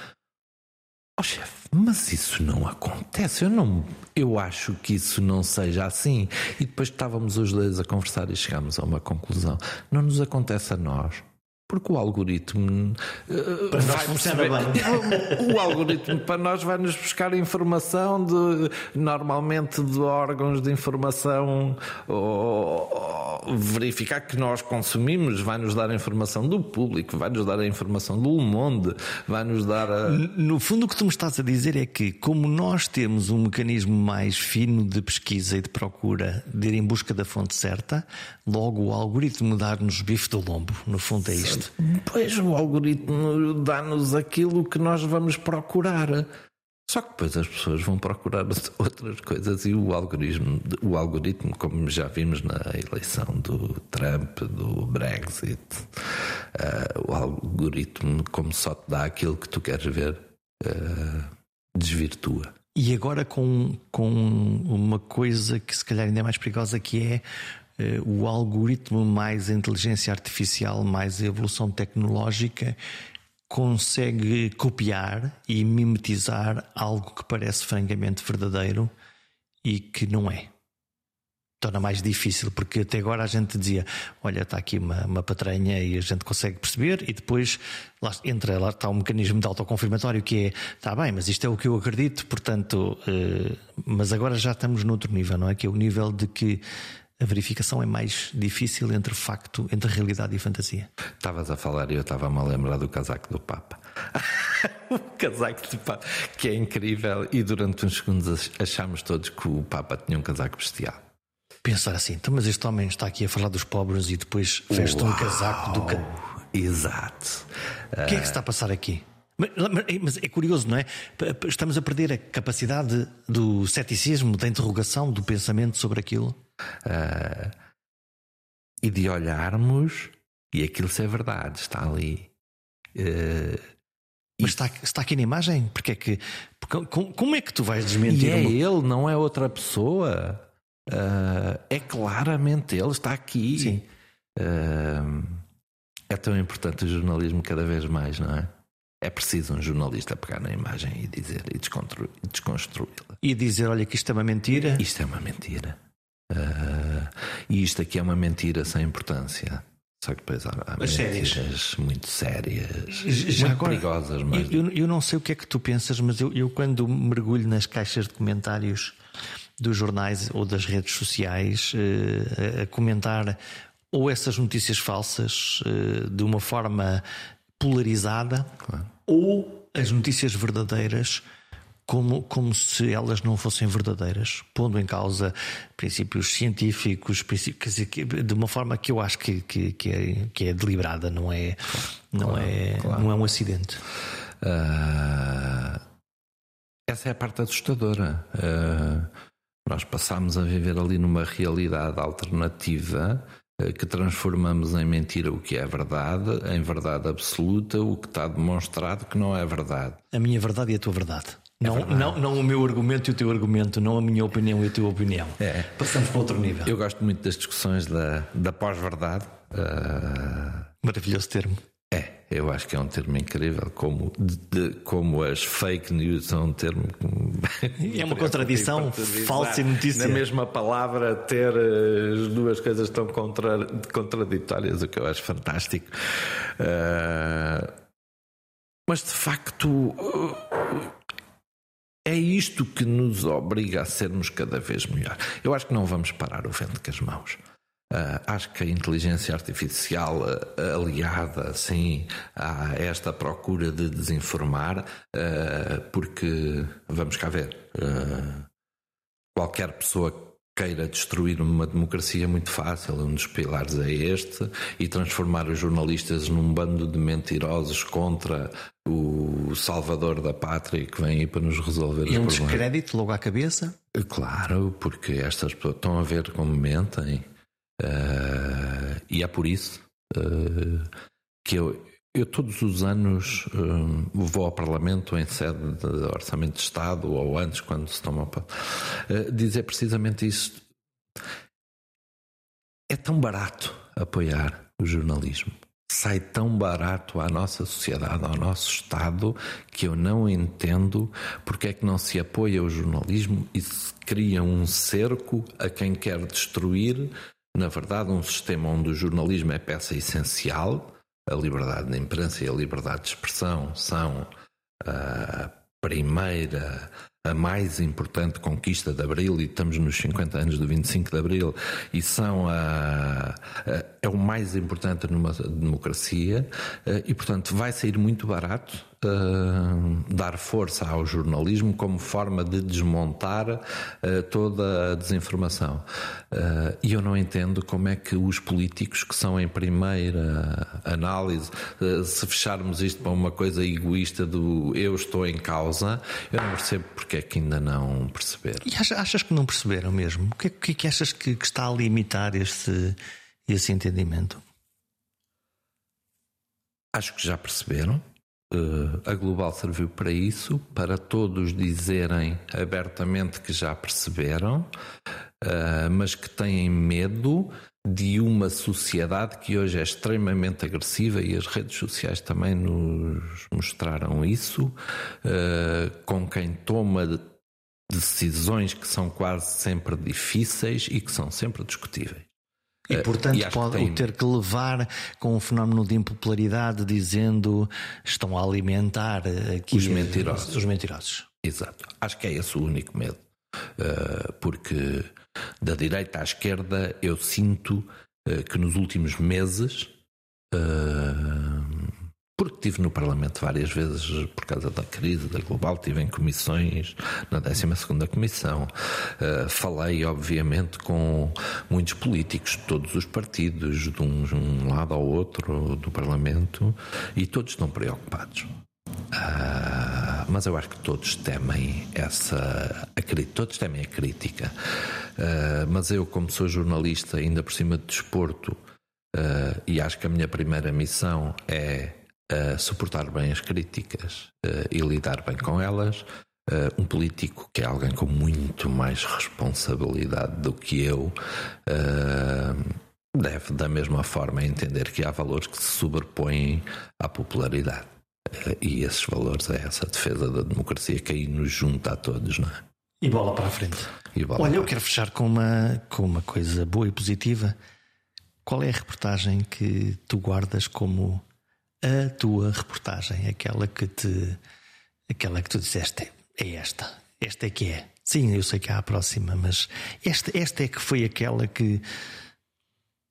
[SPEAKER 2] Oh chefe, mas isso não acontece. Eu não, eu acho que isso não seja assim. E depois estávamos os dois a conversar e chegámos a uma conclusão. Não nos acontece a nós. Porque o algoritmo
[SPEAKER 1] uh, para perceber,
[SPEAKER 2] bem. <laughs> O, algoritmo para nós vai nos buscar informação de normalmente de órgãos de informação ou, verificar que nós consumimos, vai nos dar a informação do público, vai nos dar a informação do Monde, vai nos dar a...
[SPEAKER 1] No fundo o que tu me estás a dizer é que como nós temos um mecanismo mais fino de pesquisa e de procura de ir em busca da fonte certa, logo o algoritmo dá-nos bife do lombo, no fundo é isto?
[SPEAKER 2] Pois o algoritmo dá-nos aquilo que nós vamos procurar. Só que depois as pessoas vão procurar <laughs> outras coisas e o algoritmo, o algoritmo, como já vimos na eleição do Trump, do Brexit, uh, o algoritmo, como só te dá aquilo que tu queres ver, uh, desvirtua.
[SPEAKER 1] E agora com, com uma coisa que se calhar ainda é mais perigosa que é eh, o algoritmo mais inteligência artificial, mais evolução tecnológica, consegue copiar e mimetizar algo que parece francamente verdadeiro e que não é. Torna mais difícil, porque até agora a gente dizia: olha, está aqui uma, uma patranha e a gente consegue perceber, e depois lá, entra, lá está um mecanismo de autoconfirmatório que é: está bem, mas isto é o que eu acredito, portanto, eh, mas agora já estamos noutro nível, não é? Que é o nível de que a verificação é mais difícil entre facto, entre realidade e fantasia.
[SPEAKER 2] Estavas a falar e eu estava-me a lembrar do casaco do Papa. <laughs> o casaco do Papa, que é incrível, e durante uns segundos achámos todos que o Papa tinha um casaco bestial.
[SPEAKER 1] Pensar assim, então, mas este homem está aqui a falar dos pobres e depois veste um casaco do. Ca...
[SPEAKER 2] Exato.
[SPEAKER 1] O que é que se está a passar aqui? Mas é curioso, não é? Estamos a perder a capacidade do ceticismo, da interrogação, do pensamento sobre aquilo uh,
[SPEAKER 2] e de olharmos e aquilo ser verdade, está ali. Uh,
[SPEAKER 1] mas está, está aqui na imagem? Porque é que, porque, como é que tu vais desmentir?
[SPEAKER 2] E é ele, não é outra pessoa. Uh, é claramente ele, está aqui.
[SPEAKER 1] Sim.
[SPEAKER 2] Uh, é tão importante o jornalismo cada vez mais, não é? É preciso um jornalista pegar na imagem e dizer e desconstruí-la.
[SPEAKER 1] E dizer: olha, que isto é uma mentira.
[SPEAKER 2] Isto é uma mentira. Uh, e isto aqui é uma mentira sem importância. Só que depois há, há mentiras sérias. muito sérias, Já muito agora, perigosas.
[SPEAKER 1] Mas... Eu, eu, não sei o que é que tu pensas, mas eu, eu quando mergulho nas caixas de comentários dos jornais ou das redes sociais uh, a comentar ou essas notícias falsas uh, de uma forma polarizada claro. ou as notícias verdadeiras como, como se elas não fossem verdadeiras, pondo em causa princípios científicos, princípios, de uma forma que eu acho que, que, que, é, que é deliberada, não é, não claro, é, claro. não é um acidente. Uh,
[SPEAKER 2] essa é a parte assustadora. Uh, nós passamos a viver ali numa realidade alternativa uh, que transformamos em mentira o que é verdade, em verdade absoluta o que está demonstrado que não é verdade.
[SPEAKER 1] A minha verdade e a tua verdade. Não, é não, não o meu argumento e o teu argumento, não a minha opinião e a tua opinião. É. Passamos para outro nível.
[SPEAKER 2] Eu gosto muito das discussões da, da pós-verdade. Uh...
[SPEAKER 1] Maravilhoso termo.
[SPEAKER 2] É. eu acho que é um termo incrível, como, de, como as fake news são um termo. <laughs>
[SPEAKER 1] É uma contradição, falsa e notícia.
[SPEAKER 2] Na mesma palavra, ter as duas coisas tão contra, contraditórias, o que eu acho fantástico. Uh, mas de facto. É isto que nos obriga a sermos cada vez melhor. Eu acho que não vamos parar o vento com as mãos. Uh, acho que a inteligência artificial uh, aliada sim a esta procura de desinformar, uh, porque vamos cá ver, qualquer pessoa queira destruir uma democracia é muito fácil, um dos pilares é este, e transformar os jornalistas num bando de mentirosos contra o salvador da pátria que vem aí para nos resolver
[SPEAKER 1] e os um problemas. descrédito logo à cabeça?
[SPEAKER 2] Claro, porque estas pessoas estão a ver como mentem. Uh, e é por isso uh, que eu, eu todos os anos uh, vou ao Parlamento em sede de Orçamento de Estado ou antes, quando se toma uh, dizer precisamente isso. É tão barato apoiar o jornalismo. Sai tão barato à nossa sociedade, ao nosso Estado, que eu não entendo porque é que não se apoia o jornalismo e se cria um cerco a quem quer destruir. Na verdade, um sistema onde o jornalismo é peça essencial, a liberdade de imprensa e a liberdade de expressão são a primeira, a mais importante conquista de Abril, e estamos nos 50 anos do 25 de Abril, e são a, a, é o mais importante numa democracia, e portanto vai sair muito barato uh, dar força ao jornalismo como forma de desmontar uh, toda a desinformação. Uh, e eu não entendo como é que os políticos que são em primeira análise, se fecharmos isto para uma coisa egoísta do eu estou em causa, eu não percebo porque é que ainda não perceberam.
[SPEAKER 1] E achas que não perceberam mesmo? O que é que, é achas que, que está a limitar esse, esse entendimento?
[SPEAKER 2] Acho que já perceberam. Uh, a Global serviu para isso, para todos dizerem abertamente que já perceberam, uh, mas que têm medo de uma sociedade que hoje é extremamente agressiva e as redes sociais também nos mostraram isso, uh, com quem toma decisões que são quase sempre difíceis e que são sempre discutíveis.
[SPEAKER 1] E eh, portanto e pode tem... ter que levar com um fenómeno de impopularidade dizendo estão a alimentar aqui
[SPEAKER 2] os mentirosos.
[SPEAKER 1] Os mentirosos.
[SPEAKER 2] Exato. Acho que é esse o único medo. Uh, porque da direita à esquerda eu sinto uh, que nos últimos meses porque estive no Parlamento várias vezes por causa da crise da global, estive em comissões, na 12 Comissão. Uh, falei, obviamente, com muitos políticos de todos os partidos, de um, um lado ao outro do Parlamento, e todos estão preocupados. Uh, mas eu acho que todos temem essa. A, todos temem a crítica. Uh, mas eu, como sou jornalista, ainda por cima de desporto, uh, e acho que a minha primeira missão é uh, suportar bem as críticas uh, e lidar bem com elas. Uh, um político que é alguém com muito mais responsabilidade do que eu deve, da mesma forma, entender que há valores que se sobrepõem à popularidade. e esses valores é essa defesa da democracia que aí nos junta a todos, não é?
[SPEAKER 1] E bola para a frente. Olha, eu quero fechar com uma, com uma coisa boa e positiva. Qual é a reportagem que tu guardas como a tua reportagem, aquela que te aquela que tu disseste é esta, esta é que é. Sim, eu sei que há a próxima, mas esta, esta é que foi aquela que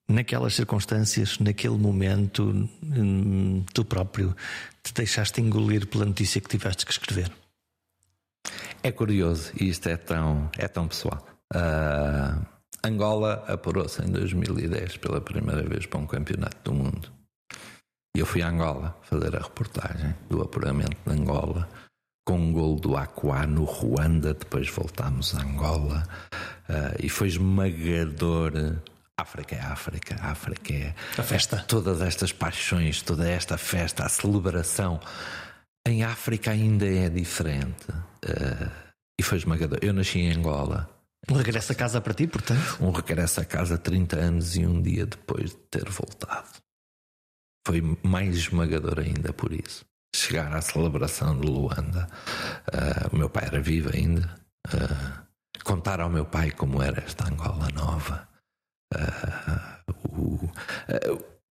[SPEAKER 1] naquelas circunstâncias, naquele momento, hum, tu próprio te deixaste engolir pela notícia que tiveste que escrever.
[SPEAKER 2] É curioso, e isto é tão, é tão pessoal. Uh, Angola apurou-se em 2010 pela primeira vez para um campeonato do mundo. E eu fui a Angola fazer a reportagem do apuramento de Angola, com um gol do Aquá no Ruanda, depois voltámos a Angola, uh, e foi esmagador. África é África, África é.
[SPEAKER 1] A festa.
[SPEAKER 2] Todas estas paixões, toda esta festa, a celebração. Em África ainda é diferente. Uh, e foi esmagador. Eu nasci em Angola.
[SPEAKER 1] Um regresso a casa para ti, portanto?
[SPEAKER 2] Um regresso a casa 30 anos e um dia depois de ter voltado foi mais esmagador ainda por isso. Chegar à celebração de Luanda, uh, o meu pai era vivo ainda, uh, contar ao meu pai como era esta Angola nova. Uh,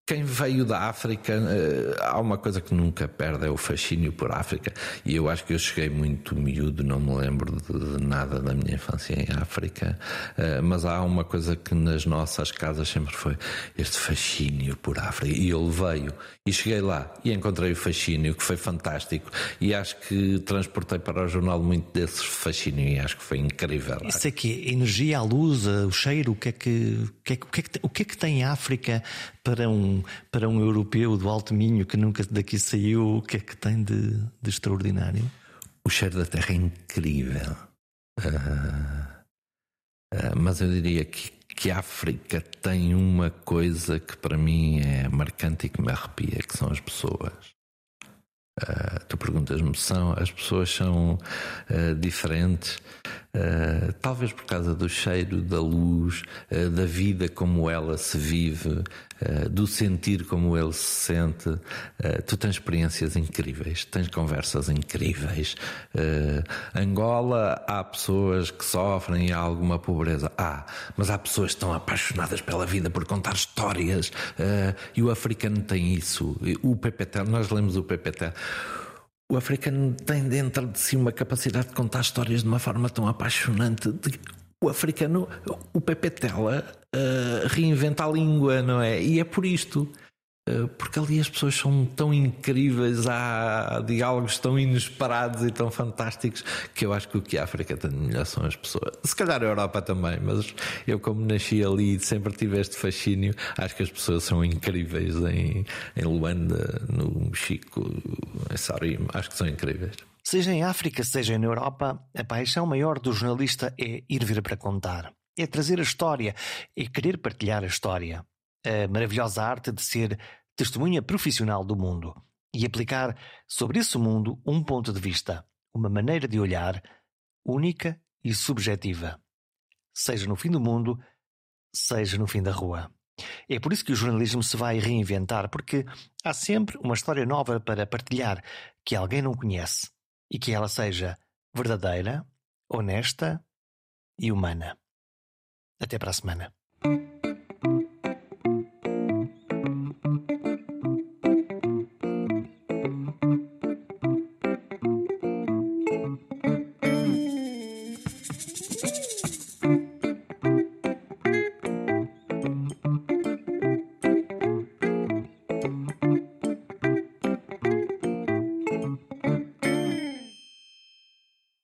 [SPEAKER 2] quem veio da África, eh, há uma coisa que nunca perde, é o fascínio por África. E eu acho que eu cheguei muito miúdo, não me lembro de, nada da minha infância em África, eh, mas há uma coisa que nas nossas casas sempre foi este fascínio por África. E ele veio, e cheguei lá, e encontrei o fascínio, que foi fantástico. E acho que transportei para o jornal muito desse fascínio, e acho que foi incrível.
[SPEAKER 1] Isso é que energia, a luz, o cheiro, o que é que, o que, é que, o que, é que tem África para um, para um europeu do Alto Minho que nunca daqui saiu, o que é que tem de, de extraordinário?
[SPEAKER 2] O cheiro da terra é incrível. Uh, uh, mas eu diria que, que a África tem uma coisa que para mim é marcante e que me arrepia, que são as pessoas. Uh, tu perguntas-me, são, as pessoas são uh, diferentes, uh, talvez por causa do cheiro, da luz, da vida como ela se vive, do sentir como ele se sente. tu tens experiências incríveis, tens conversas incríveis. Angola, há pessoas que sofrem há alguma pobreza. Há, mas há pessoas que estão apaixonadas pela vida por contar histórias e o africano tem isso. O PPT, nós lemos o PPT o africano tem dentro de si uma capacidade de contar histórias de uma forma tão apaixonante. O africano, o Pepe Tela, uh, reinventa a língua, não é? E é por isto. Eh, porque ali as pessoas são tão incríveis, há diálogos tão inesperados e tão fantásticos que eu acho que o que a África tem de melhor são as pessoas. Se calhar a Europa também, mas eu, como nasci ali e sempre tive este fascínio, acho que as pessoas são incríveis em, em Luanda, no Chico, em Sarim, acho que são incríveis.
[SPEAKER 1] Seja em África, seja na Europa, a paixão maior do jornalista é ir vir para contar. É trazer a história, é querer partilhar a história a maravilhosa arte de ser testemunha profissional do mundo e aplicar sobre esse mundo um ponto de vista, uma maneira de olhar única e subjetiva, seja no fim do mundo, seja no fim da rua. É por isso que o jornalismo se vai reinventar, porque há sempre uma história nova para partilhar que alguém não conhece e que ela seja verdadeira, honesta e humana. Até para a semana.